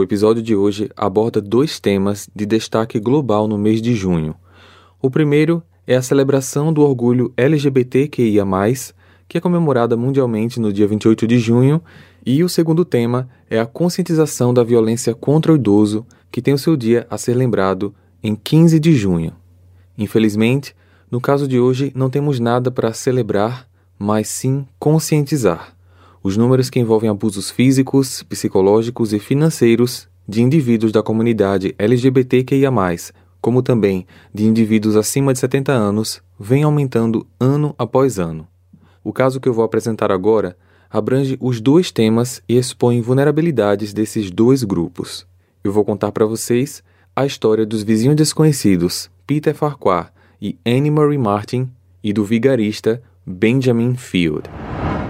O episódio de hoje aborda dois temas de destaque global no mês de junho. O primeiro é a celebração do orgulho LGBTQIA, que é comemorada mundialmente no dia 28 de junho, e o segundo tema é a conscientização da violência contra o idoso, que tem o seu dia a ser lembrado em 15 de junho. Infelizmente, no caso de hoje, não temos nada para celebrar, mas sim conscientizar. Os números que envolvem abusos físicos, psicológicos e financeiros de indivíduos da comunidade LGBTQIA, como também de indivíduos acima de 70 anos, vêm aumentando ano após ano. O caso que eu vou apresentar agora abrange os dois temas e expõe vulnerabilidades desses dois grupos. Eu vou contar para vocês a história dos vizinhos desconhecidos Peter Farquhar e Annie Marie Martin e do vigarista Benjamin Field.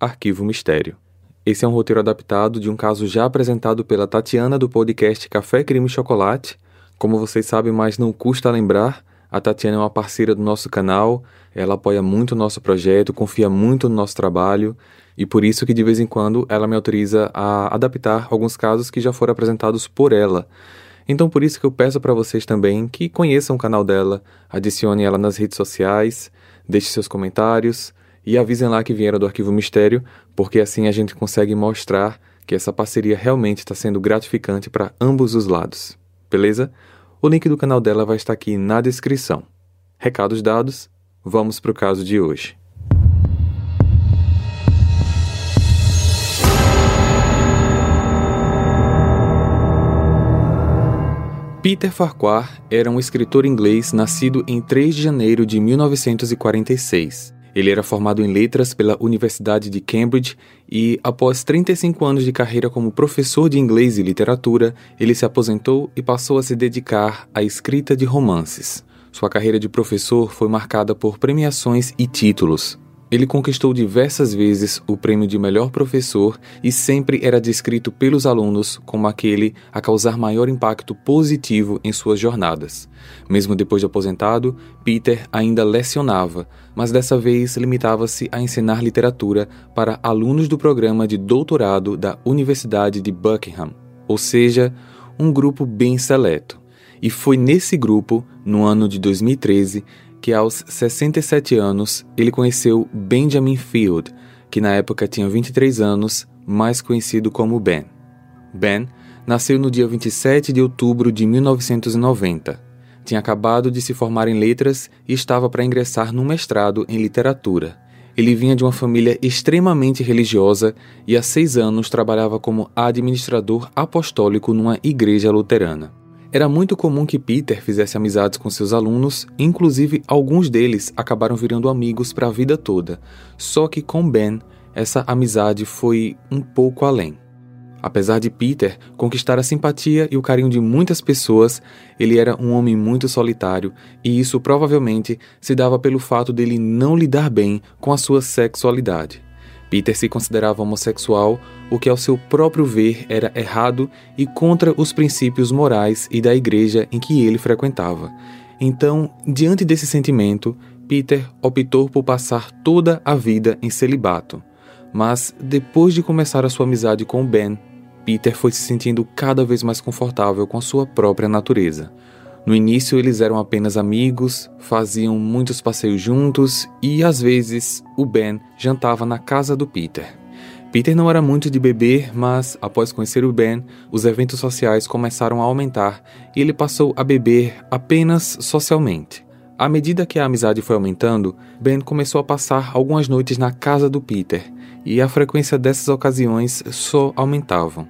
Arquivo Mistério. Esse é um roteiro adaptado de um caso já apresentado pela Tatiana do podcast Café Crime Chocolate. Como vocês sabem, mas não custa lembrar, a Tatiana é uma parceira do nosso canal, ela apoia muito o nosso projeto, confia muito no nosso trabalho e por isso que de vez em quando ela me autoriza a adaptar alguns casos que já foram apresentados por ela. Então por isso que eu peço para vocês também que conheçam o canal dela, adicionem ela nas redes sociais, deixem seus comentários e avisem lá que vieram do Arquivo Mistério, porque assim a gente consegue mostrar que essa parceria realmente está sendo gratificante para ambos os lados. Beleza? O link do canal dela vai estar aqui na descrição. Recados dados, vamos para o caso de hoje. Peter Farquhar era um escritor inglês nascido em 3 de janeiro de 1946. Ele era formado em letras pela Universidade de Cambridge e, após 35 anos de carreira como professor de inglês e literatura, ele se aposentou e passou a se dedicar à escrita de romances. Sua carreira de professor foi marcada por premiações e títulos. Ele conquistou diversas vezes o prêmio de melhor professor e sempre era descrito pelos alunos como aquele a causar maior impacto positivo em suas jornadas. Mesmo depois de aposentado, Peter ainda lecionava, mas dessa vez limitava-se a ensinar literatura para alunos do programa de doutorado da Universidade de Buckingham, ou seja, um grupo bem seleto. E foi nesse grupo, no ano de 2013, que aos 67 anos ele conheceu Benjamin Field, que na época tinha 23 anos, mais conhecido como Ben. Ben nasceu no dia 27 de outubro de 1990. Tinha acabado de se formar em letras e estava para ingressar num mestrado em literatura. Ele vinha de uma família extremamente religiosa e há seis anos trabalhava como administrador apostólico numa igreja luterana. Era muito comum que Peter fizesse amizades com seus alunos, inclusive alguns deles acabaram virando amigos para a vida toda. Só que com Ben, essa amizade foi um pouco além. Apesar de Peter conquistar a simpatia e o carinho de muitas pessoas, ele era um homem muito solitário, e isso provavelmente se dava pelo fato dele não lidar bem com a sua sexualidade. Peter se considerava homossexual, o que ao seu próprio ver era errado e contra os princípios morais e da igreja em que ele frequentava. Então, diante desse sentimento, Peter optou por passar toda a vida em celibato. Mas, depois de começar a sua amizade com Ben, Peter foi se sentindo cada vez mais confortável com a sua própria natureza. No início eles eram apenas amigos, faziam muitos passeios juntos e às vezes o Ben jantava na casa do Peter. Peter não era muito de beber, mas após conhecer o Ben, os eventos sociais começaram a aumentar e ele passou a beber apenas socialmente. À medida que a amizade foi aumentando, Ben começou a passar algumas noites na casa do Peter e a frequência dessas ocasiões só aumentavam.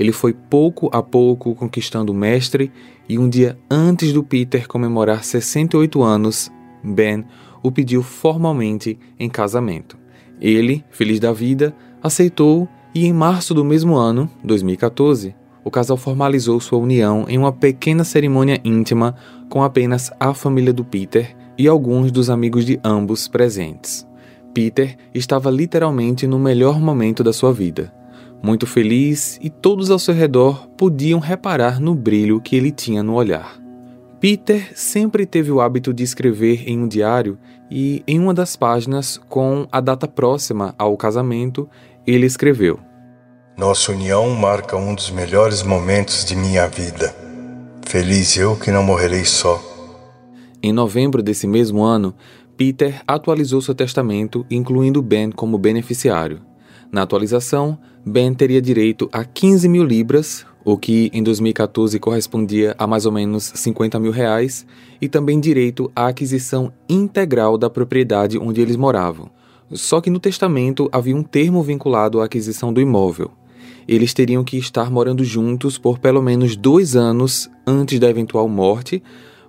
Ele foi pouco a pouco conquistando o mestre e um dia antes do Peter comemorar 68 anos, Ben o pediu formalmente em casamento. Ele, feliz da vida, aceitou e em março do mesmo ano, 2014, o casal formalizou sua união em uma pequena cerimônia íntima com apenas a família do Peter e alguns dos amigos de ambos presentes. Peter estava literalmente no melhor momento da sua vida, muito feliz e todos ao seu redor podiam reparar no brilho que ele tinha no olhar. Peter sempre teve o hábito de escrever em um diário e, em uma das páginas, com a data próxima ao casamento, ele escreveu: Nossa união marca um dos melhores momentos de minha vida. Feliz eu que não morrerei só. Em novembro desse mesmo ano, Peter atualizou seu testamento, incluindo Ben como beneficiário. Na atualização, Ben teria direito a 15 mil libras, o que em 2014 correspondia a mais ou menos 50 mil reais, e também direito à aquisição integral da propriedade onde eles moravam. Só que no testamento havia um termo vinculado à aquisição do imóvel. Eles teriam que estar morando juntos por pelo menos dois anos antes da eventual morte,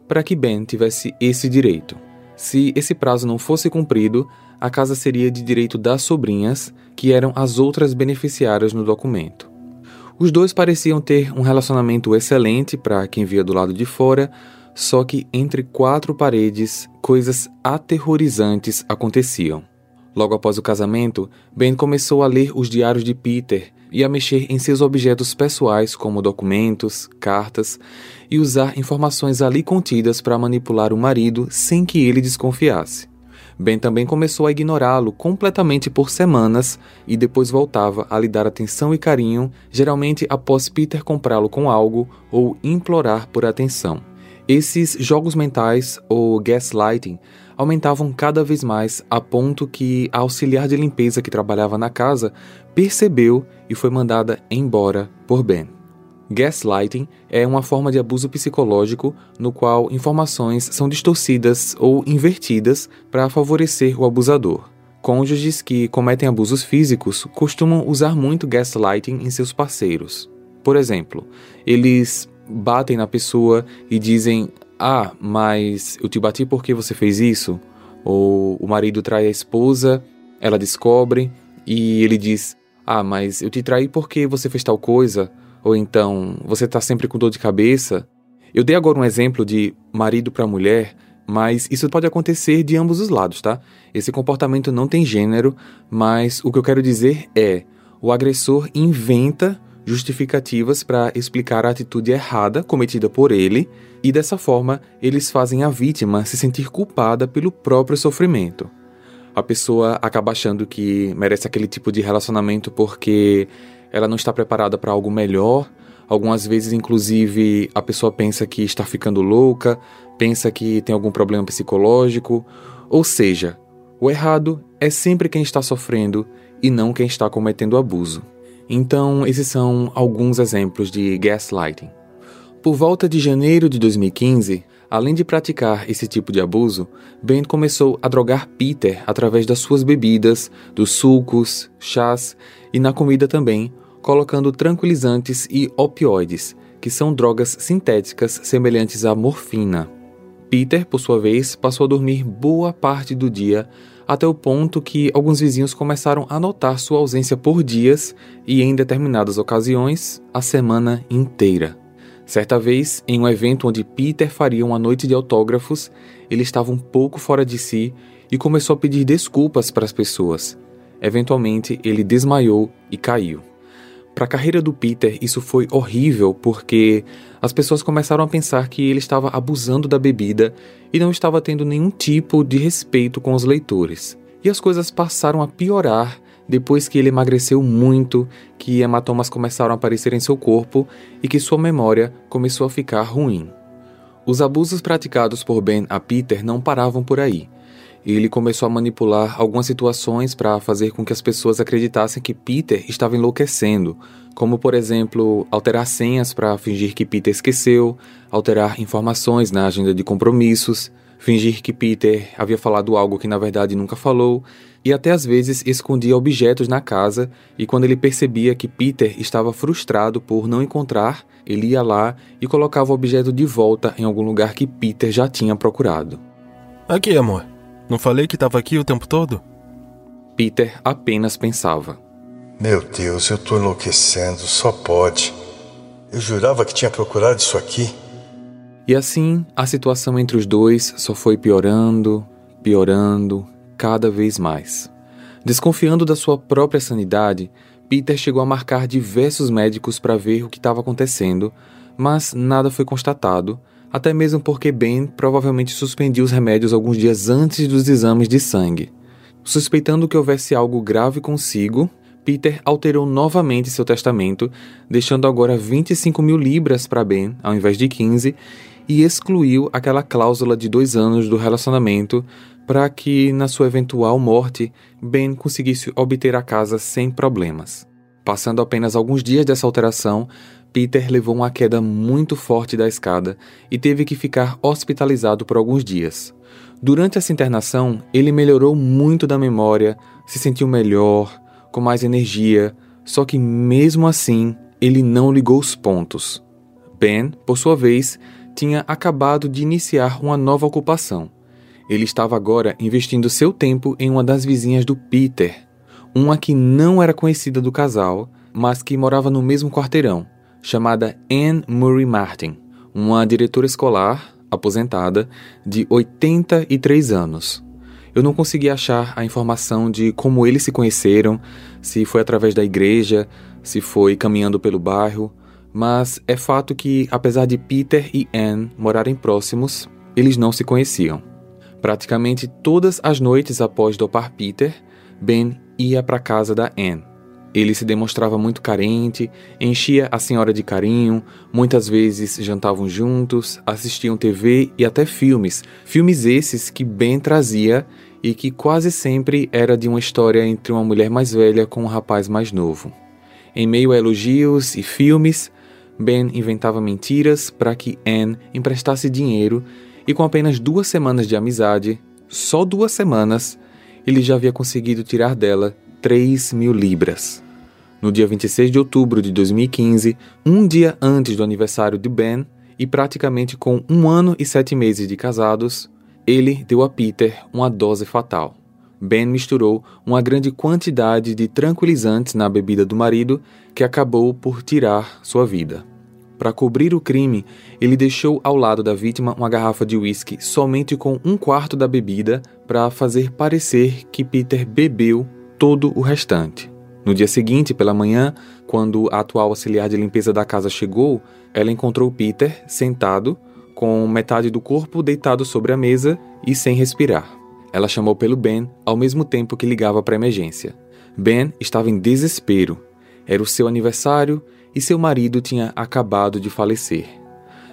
para que Ben tivesse esse direito. Se esse prazo não fosse cumprido, a casa seria de direito das sobrinhas, que eram as outras beneficiárias no documento. Os dois pareciam ter um relacionamento excelente para quem via do lado de fora, só que entre quatro paredes, coisas aterrorizantes aconteciam. Logo após o casamento, Ben começou a ler os diários de Peter e a mexer em seus objetos pessoais, como documentos, cartas, e usar informações ali contidas para manipular o marido sem que ele desconfiasse. Ben também começou a ignorá-lo completamente por semanas e depois voltava a lhe dar atenção e carinho, geralmente após Peter comprá-lo com algo ou implorar por atenção. Esses jogos mentais, ou gaslighting, aumentavam cada vez mais a ponto que a auxiliar de limpeza que trabalhava na casa percebeu e foi mandada embora por Ben. Gaslighting é uma forma de abuso psicológico no qual informações são distorcidas ou invertidas para favorecer o abusador. Cônjuges que cometem abusos físicos costumam usar muito gaslighting em seus parceiros. Por exemplo, eles batem na pessoa e dizem: Ah, mas eu te bati porque você fez isso? Ou o marido trai a esposa, ela descobre e ele diz: Ah, mas eu te traí porque você fez tal coisa? Ou então, você está sempre com dor de cabeça? Eu dei agora um exemplo de marido para mulher, mas isso pode acontecer de ambos os lados, tá? Esse comportamento não tem gênero, mas o que eu quero dizer é: o agressor inventa justificativas para explicar a atitude errada cometida por ele, e dessa forma eles fazem a vítima se sentir culpada pelo próprio sofrimento. A pessoa acaba achando que merece aquele tipo de relacionamento porque ela não está preparada para algo melhor. Algumas vezes, inclusive, a pessoa pensa que está ficando louca, pensa que tem algum problema psicológico. Ou seja, o errado é sempre quem está sofrendo e não quem está cometendo abuso. Então, esses são alguns exemplos de gaslighting. Por volta de janeiro de 2015, além de praticar esse tipo de abuso, Ben começou a drogar Peter através das suas bebidas, dos sucos, chás e na comida também, colocando tranquilizantes e opioides, que são drogas sintéticas semelhantes à morfina. Peter, por sua vez, passou a dormir boa parte do dia, até o ponto que alguns vizinhos começaram a notar sua ausência por dias e, em determinadas ocasiões, a semana inteira. Certa vez, em um evento onde Peter faria uma noite de autógrafos, ele estava um pouco fora de si e começou a pedir desculpas para as pessoas. Eventualmente, ele desmaiou e caiu. Para a carreira do Peter, isso foi horrível porque as pessoas começaram a pensar que ele estava abusando da bebida e não estava tendo nenhum tipo de respeito com os leitores. E as coisas passaram a piorar depois que ele emagreceu muito, que hematomas começaram a aparecer em seu corpo e que sua memória começou a ficar ruim. Os abusos praticados por Ben a Peter não paravam por aí ele começou a manipular algumas situações para fazer com que as pessoas acreditassem que Peter estava enlouquecendo, como por exemplo, alterar senhas para fingir que Peter esqueceu, alterar informações na agenda de compromissos, fingir que Peter havia falado algo que na verdade nunca falou, e até às vezes escondia objetos na casa, e quando ele percebia que Peter estava frustrado por não encontrar, ele ia lá e colocava o objeto de volta em algum lugar que Peter já tinha procurado. Aqui, amor. Não falei que estava aqui o tempo todo? Peter apenas pensava. Meu Deus, eu tô enlouquecendo, só pode. Eu jurava que tinha procurado isso aqui. E assim, a situação entre os dois só foi piorando, piorando, cada vez mais. Desconfiando da sua própria sanidade, Peter chegou a marcar diversos médicos para ver o que estava acontecendo, mas nada foi constatado, até mesmo porque Ben provavelmente suspendia os remédios alguns dias antes dos exames de sangue. Suspeitando que houvesse algo grave consigo, Peter alterou novamente seu testamento, deixando agora 25 mil libras para Ben, ao invés de 15, e excluiu aquela cláusula de dois anos do relacionamento para que, na sua eventual morte, Ben conseguisse obter a casa sem problemas. Passando apenas alguns dias dessa alteração, Peter levou uma queda muito forte da escada e teve que ficar hospitalizado por alguns dias. Durante essa internação, ele melhorou muito da memória, se sentiu melhor, com mais energia, só que mesmo assim, ele não ligou os pontos. Ben, por sua vez, tinha acabado de iniciar uma nova ocupação. Ele estava agora investindo seu tempo em uma das vizinhas do Peter, uma que não era conhecida do casal, mas que morava no mesmo quarteirão, chamada Anne Murray Martin, uma diretora escolar aposentada de 83 anos. Eu não consegui achar a informação de como eles se conheceram, se foi através da igreja, se foi caminhando pelo bairro, mas é fato que, apesar de Peter e Anne morarem próximos, eles não se conheciam. Praticamente todas as noites após dopar Peter, Ben ia para a casa da Anne. Ele se demonstrava muito carente, enchia a senhora de carinho, muitas vezes jantavam juntos, assistiam TV e até filmes. Filmes esses que Ben trazia e que quase sempre era de uma história entre uma mulher mais velha com um rapaz mais novo. Em meio a elogios e filmes, Ben inventava mentiras para que Anne emprestasse dinheiro e com apenas duas semanas de amizade, só duas semanas, ele já havia conseguido tirar dela 3 mil libras. No dia 26 de outubro de 2015, um dia antes do aniversário de Ben, e praticamente com um ano e sete meses de casados, ele deu a Peter uma dose fatal. Ben misturou uma grande quantidade de tranquilizantes na bebida do marido que acabou por tirar sua vida. Para cobrir o crime, ele deixou ao lado da vítima uma garrafa de uísque somente com um quarto da bebida para fazer parecer que Peter bebeu todo o restante. No dia seguinte, pela manhã, quando a atual auxiliar de limpeza da casa chegou, ela encontrou Peter sentado, com metade do corpo deitado sobre a mesa e sem respirar. Ela chamou pelo Ben ao mesmo tempo que ligava para a emergência. Ben estava em desespero. Era o seu aniversário e seu marido tinha acabado de falecer.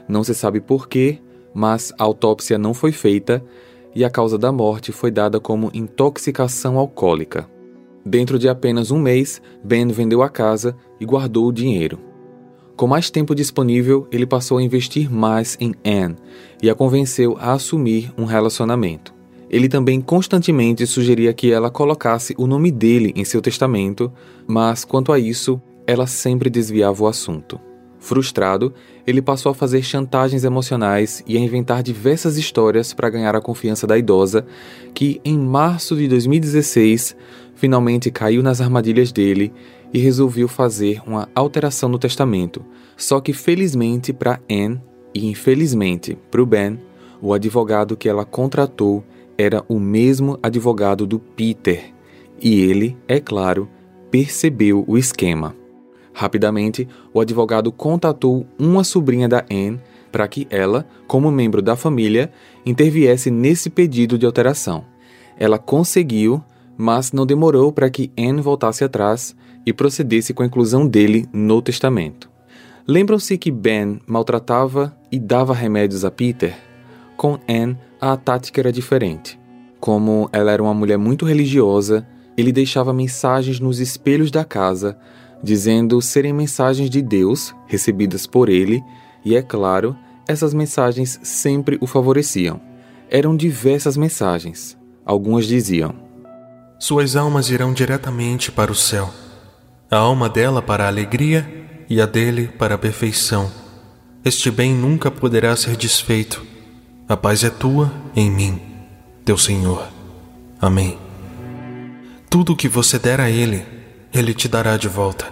Não se sabe porquê, mas a autópsia não foi feita e a causa da morte foi dada como intoxicação alcoólica. Dentro de apenas um mês, Ben vendeu a casa e guardou o dinheiro. Com mais tempo disponível, ele passou a investir mais em Anne e a convenceu a assumir um relacionamento. Ele também constantemente sugeria que ela colocasse o nome dele em seu testamento, mas quanto a isso, ela sempre desviava o assunto. Frustrado, ele passou a fazer chantagens emocionais e a inventar diversas histórias para ganhar a confiança da idosa, que em março de 2016 finalmente caiu nas armadilhas dele e resolveu fazer uma alteração no testamento. Só que felizmente para Anne e infelizmente para o Ben, o advogado que ela contratou era o mesmo advogado do Peter, e ele, é claro, percebeu o esquema. Rapidamente, o advogado contatou uma sobrinha da Anne para que ela, como membro da família, interviesse nesse pedido de alteração. Ela conseguiu mas não demorou para que Anne voltasse atrás e procedesse com a inclusão dele no testamento. Lembram-se que Ben maltratava e dava remédios a Peter? Com Anne, a tática era diferente. Como ela era uma mulher muito religiosa, ele deixava mensagens nos espelhos da casa, dizendo serem mensagens de Deus, recebidas por ele, e é claro, essas mensagens sempre o favoreciam. Eram diversas mensagens. Algumas diziam: suas almas irão diretamente para o céu. A alma dela para a alegria e a dele para a perfeição. Este bem nunca poderá ser desfeito. A paz é tua em mim, teu Senhor. Amém. Tudo o que você der a Ele, Ele te dará de volta.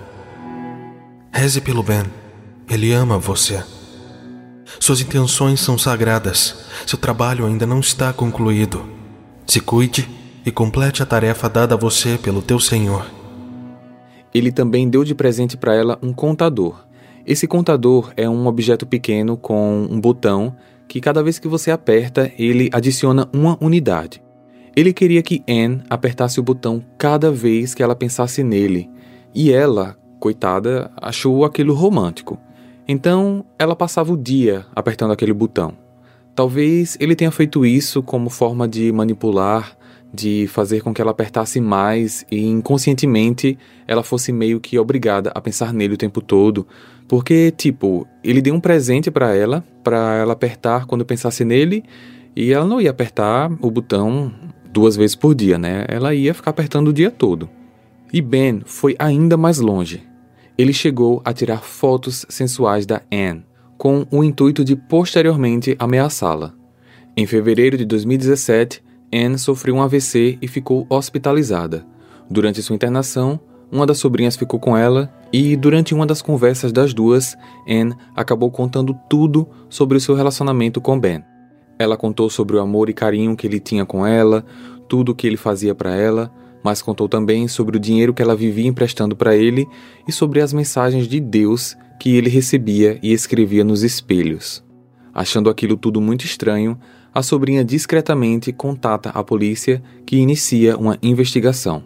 Reze pelo Ben. Ele ama você. Suas intenções são sagradas. Seu trabalho ainda não está concluído. Se cuide e complete a tarefa dada a você pelo teu Senhor. Ele também deu de presente para ela um contador. Esse contador é um objeto pequeno com um botão que cada vez que você aperta, ele adiciona uma unidade. Ele queria que Anne apertasse o botão cada vez que ela pensasse nele, e ela, coitada, achou aquilo romântico. Então, ela passava o dia apertando aquele botão. Talvez ele tenha feito isso como forma de manipular, de fazer com que ela apertasse mais e inconscientemente ela fosse meio que obrigada a pensar nele o tempo todo, porque tipo, ele deu um presente para ela, para ela apertar quando pensasse nele, e ela não ia apertar o botão duas vezes por dia, né? Ela ia ficar apertando o dia todo. E Ben foi ainda mais longe. Ele chegou a tirar fotos sensuais da Anne, com o intuito de posteriormente ameaçá-la. Em fevereiro de 2017, Anne sofreu um AVC e ficou hospitalizada. Durante sua internação, uma das sobrinhas ficou com ela e, durante uma das conversas das duas, Anne acabou contando tudo sobre o seu relacionamento com Ben. Ela contou sobre o amor e carinho que ele tinha com ela, tudo o que ele fazia para ela, mas contou também sobre o dinheiro que ela vivia emprestando para ele e sobre as mensagens de Deus que ele recebia e escrevia nos espelhos. Achando aquilo tudo muito estranho, a sobrinha discretamente contata a polícia que inicia uma investigação.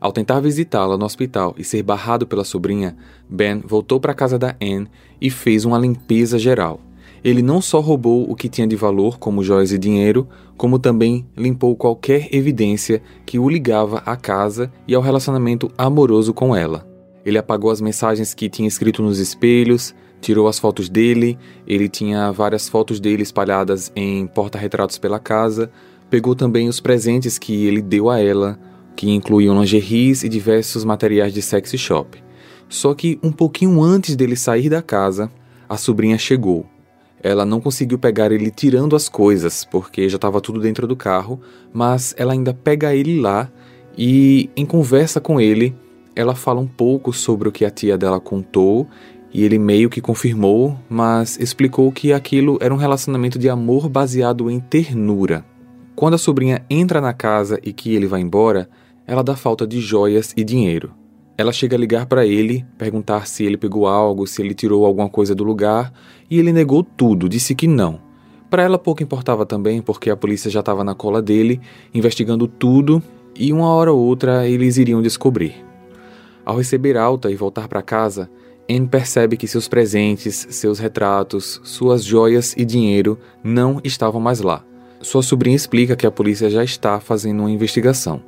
Ao tentar visitá-la no hospital e ser barrado pela sobrinha, Ben voltou para a casa da Anne e fez uma limpeza geral. Ele não só roubou o que tinha de valor, como joias e dinheiro, como também limpou qualquer evidência que o ligava à casa e ao relacionamento amoroso com ela. Ele apagou as mensagens que tinha escrito nos espelhos, tirou as fotos dele, ele tinha várias fotos dele espalhadas em porta-retratos pela casa, pegou também os presentes que ele deu a ela, que incluíam lingeries e diversos materiais de sexy shop. Só que um pouquinho antes dele sair da casa, a sobrinha chegou ela não conseguiu pegar ele tirando as coisas, porque já estava tudo dentro do carro, mas ela ainda pega ele lá e, em conversa com ele, ela fala um pouco sobre o que a tia dela contou e ele meio que confirmou, mas explicou que aquilo era um relacionamento de amor baseado em ternura. Quando a sobrinha entra na casa e que ele vai embora, ela dá falta de joias e dinheiro. Ela chega a ligar para ele, perguntar se ele pegou algo, se ele tirou alguma coisa do lugar, e ele negou tudo, disse que não. Para ela pouco importava também, porque a polícia já estava na cola dele, investigando tudo, e uma hora ou outra eles iriam descobrir. Ao receber alta e voltar para casa, Anne percebe que seus presentes, seus retratos, suas joias e dinheiro não estavam mais lá. Sua sobrinha explica que a polícia já está fazendo uma investigação.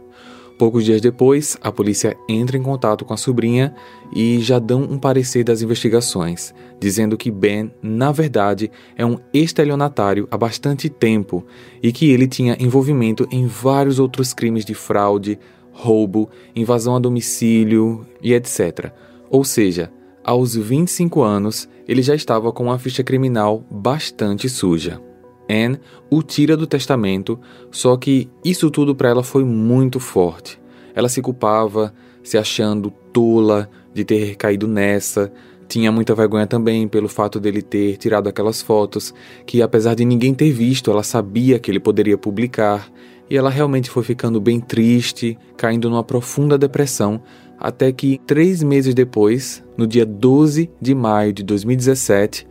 Poucos dias depois, a polícia entra em contato com a sobrinha e já dão um parecer das investigações, dizendo que Ben, na verdade, é um estelionatário há bastante tempo e que ele tinha envolvimento em vários outros crimes de fraude, roubo, invasão a domicílio e etc. Ou seja, aos 25 anos, ele já estava com uma ficha criminal bastante suja. Anne o tira do testamento, só que isso tudo para ela foi muito forte. Ela se culpava, se achando tola de ter caído nessa. Tinha muita vergonha também pelo fato dele ter tirado aquelas fotos, que apesar de ninguém ter visto, ela sabia que ele poderia publicar. E ela realmente foi ficando bem triste, caindo numa profunda depressão, até que, três meses depois, no dia 12 de maio de 2017,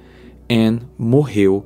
Anne morreu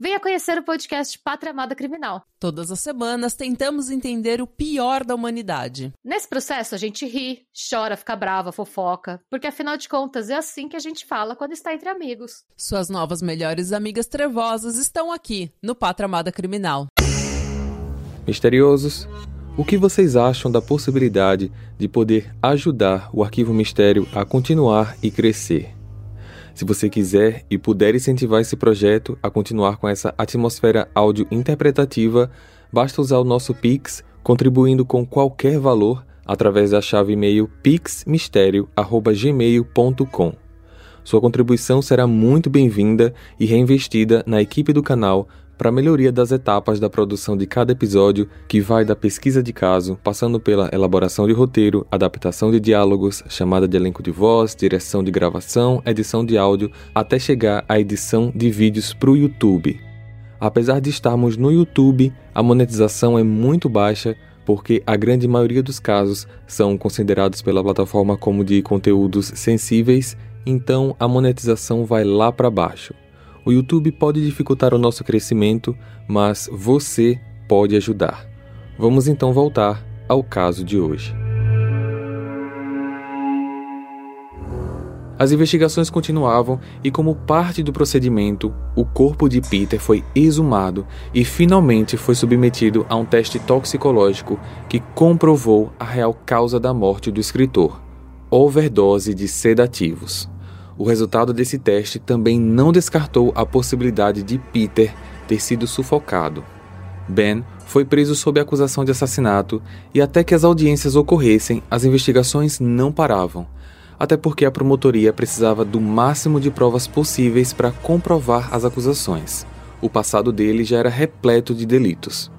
Venha conhecer o podcast Pátria Amada Criminal. Todas as semanas tentamos entender o pior da humanidade. Nesse processo a gente ri, chora, fica brava, fofoca, porque afinal de contas é assim que a gente fala quando está entre amigos. Suas novas melhores amigas trevosas estão aqui no Pátria Amada Criminal. Misteriosos, o que vocês acham da possibilidade de poder ajudar o Arquivo Mistério a continuar e crescer? Se você quiser e puder incentivar esse projeto a continuar com essa atmosfera áudio interpretativa, basta usar o nosso Pix contribuindo com qualquer valor através da chave e-mail pixmistério@gmail.com. Sua contribuição será muito bem-vinda e reinvestida na equipe do canal para a melhoria das etapas da produção de cada episódio, que vai da pesquisa de caso, passando pela elaboração de roteiro, adaptação de diálogos, chamada de elenco de voz, direção de gravação, edição de áudio, até chegar à edição de vídeos para o YouTube. Apesar de estarmos no YouTube, a monetização é muito baixa porque a grande maioria dos casos são considerados pela plataforma como de conteúdos sensíveis, então a monetização vai lá para baixo. O YouTube pode dificultar o nosso crescimento, mas você pode ajudar. Vamos então voltar ao caso de hoje. As investigações continuavam e, como parte do procedimento, o corpo de Peter foi exumado e finalmente foi submetido a um teste toxicológico que comprovou a real causa da morte do escritor: overdose de sedativos. O resultado desse teste também não descartou a possibilidade de Peter ter sido sufocado. Ben foi preso sob acusação de assassinato e, até que as audiências ocorressem, as investigações não paravam, até porque a promotoria precisava do máximo de provas possíveis para comprovar as acusações. O passado dele já era repleto de delitos.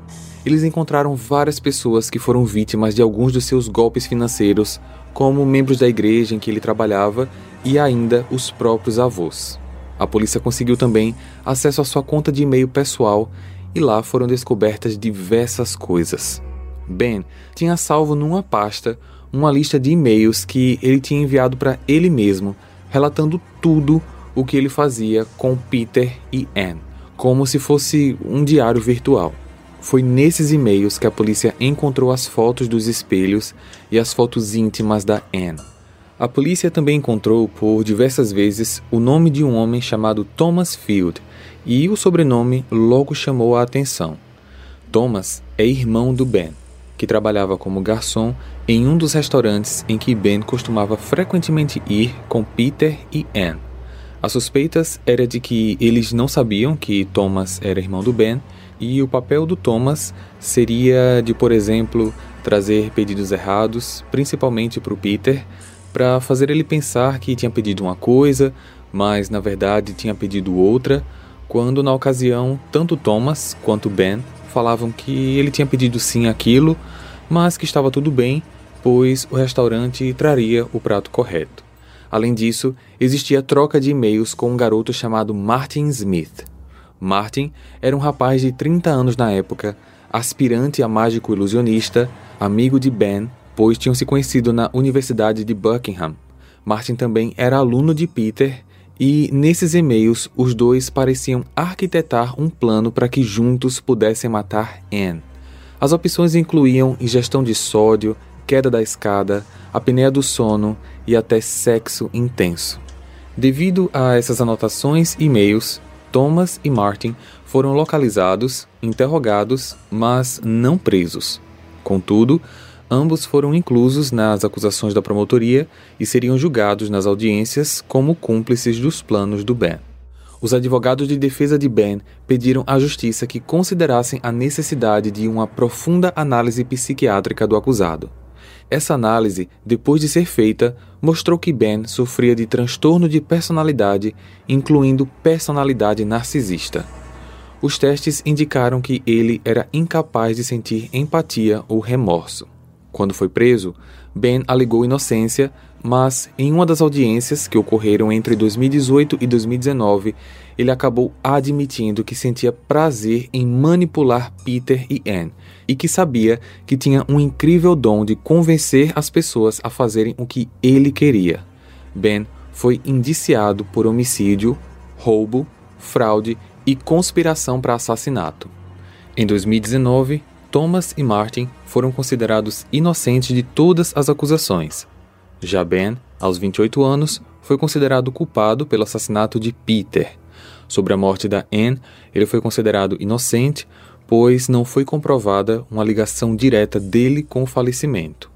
Eles encontraram várias pessoas que foram vítimas de alguns dos seus golpes financeiros, como membros da igreja em que ele trabalhava e ainda os próprios avós. A polícia conseguiu também acesso à sua conta de e-mail pessoal e lá foram descobertas diversas coisas. Ben tinha salvo numa pasta uma lista de e-mails que ele tinha enviado para ele mesmo, relatando tudo o que ele fazia com Peter e Anne, como se fosse um diário virtual. Foi nesses e-mails que a polícia encontrou as fotos dos espelhos e as fotos íntimas da Anne. A polícia também encontrou por diversas vezes o nome de um homem chamado Thomas Field e o sobrenome logo chamou a atenção. Thomas é irmão do Ben, que trabalhava como garçom em um dos restaurantes em que Ben costumava frequentemente ir com Peter e Anne. As suspeitas era de que eles não sabiam que Thomas era irmão do Ben e o papel do Thomas seria de, por exemplo, trazer pedidos errados, principalmente para o Peter, para fazer ele pensar que tinha pedido uma coisa, mas na verdade tinha pedido outra, quando na ocasião tanto Thomas quanto Ben falavam que ele tinha pedido sim aquilo, mas que estava tudo bem, pois o restaurante traria o prato correto. Além disso, existia troca de e-mails com um garoto chamado Martin Smith. Martin era um rapaz de 30 anos na época, aspirante a mágico ilusionista, amigo de Ben pois tinham se conhecido na Universidade de Buckingham. Martin também era aluno de Peter e, nesses e-mails, os dois pareciam arquitetar um plano para que juntos pudessem matar Anne. As opções incluíam ingestão de sódio, queda da escada, apneia do sono e até sexo intenso. Devido a essas anotações e e-mails, Thomas e Martin foram localizados, interrogados, mas não presos. Contudo, Ambos foram inclusos nas acusações da promotoria e seriam julgados nas audiências como cúmplices dos planos do Ben. Os advogados de defesa de Ben pediram à justiça que considerassem a necessidade de uma profunda análise psiquiátrica do acusado. Essa análise, depois de ser feita, mostrou que Ben sofria de transtorno de personalidade, incluindo personalidade narcisista. Os testes indicaram que ele era incapaz de sentir empatia ou remorso. Quando foi preso, Ben alegou inocência, mas em uma das audiências que ocorreram entre 2018 e 2019, ele acabou admitindo que sentia prazer em manipular Peter e Anne e que sabia que tinha um incrível dom de convencer as pessoas a fazerem o que ele queria. Ben foi indiciado por homicídio, roubo, fraude e conspiração para assassinato. Em 2019, Thomas e Martin foram considerados inocentes de todas as acusações. Já Ben, aos 28 anos, foi considerado culpado pelo assassinato de Peter. Sobre a morte da Anne, ele foi considerado inocente, pois não foi comprovada uma ligação direta dele com o falecimento.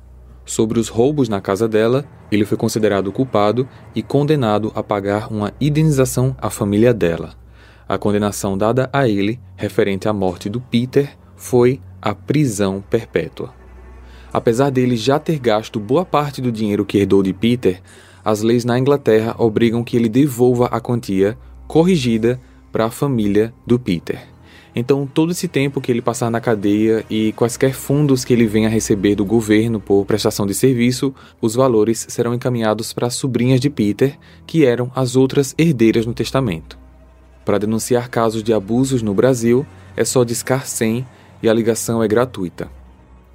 Sobre os roubos na casa dela, ele foi considerado culpado e condenado a pagar uma indenização à família dela. A condenação dada a ele, referente à morte do Peter, foi a prisão perpétua. Apesar dele já ter gasto boa parte do dinheiro que herdou de Peter, as leis na Inglaterra obrigam que ele devolva a quantia corrigida para a família do Peter. Então, todo esse tempo que ele passar na cadeia e quaisquer fundos que ele venha receber do governo por prestação de serviço, os valores serão encaminhados para as sobrinhas de Peter, que eram as outras herdeiras no testamento. Para denunciar casos de abusos no Brasil, é só discar 100 e a ligação é gratuita.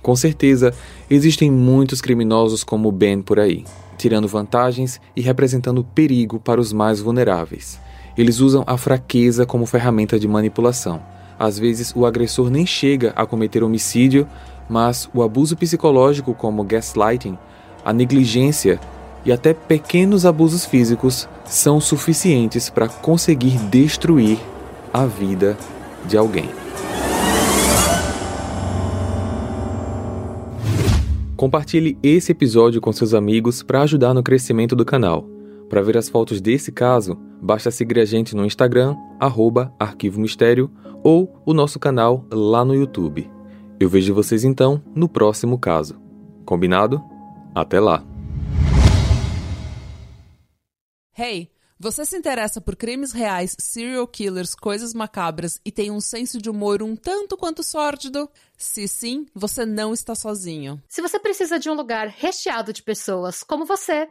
Com certeza, existem muitos criminosos como Ben por aí, tirando vantagens e representando perigo para os mais vulneráveis. Eles usam a fraqueza como ferramenta de manipulação às vezes o agressor nem chega a cometer homicídio, mas o abuso psicológico, como gaslighting, a negligência e até pequenos abusos físicos são suficientes para conseguir destruir a vida de alguém. Compartilhe esse episódio com seus amigos para ajudar no crescimento do canal. Para ver as fotos desse caso, basta seguir a gente no Instagram, arroba Arquivo Mistério, ou o nosso canal lá no YouTube. Eu vejo vocês então no próximo caso. Combinado? Até lá! Hey, você se interessa por crimes reais, serial killers, coisas macabras e tem um senso de humor um tanto quanto sórdido? Se sim, você não está sozinho. Se você precisa de um lugar recheado de pessoas como você,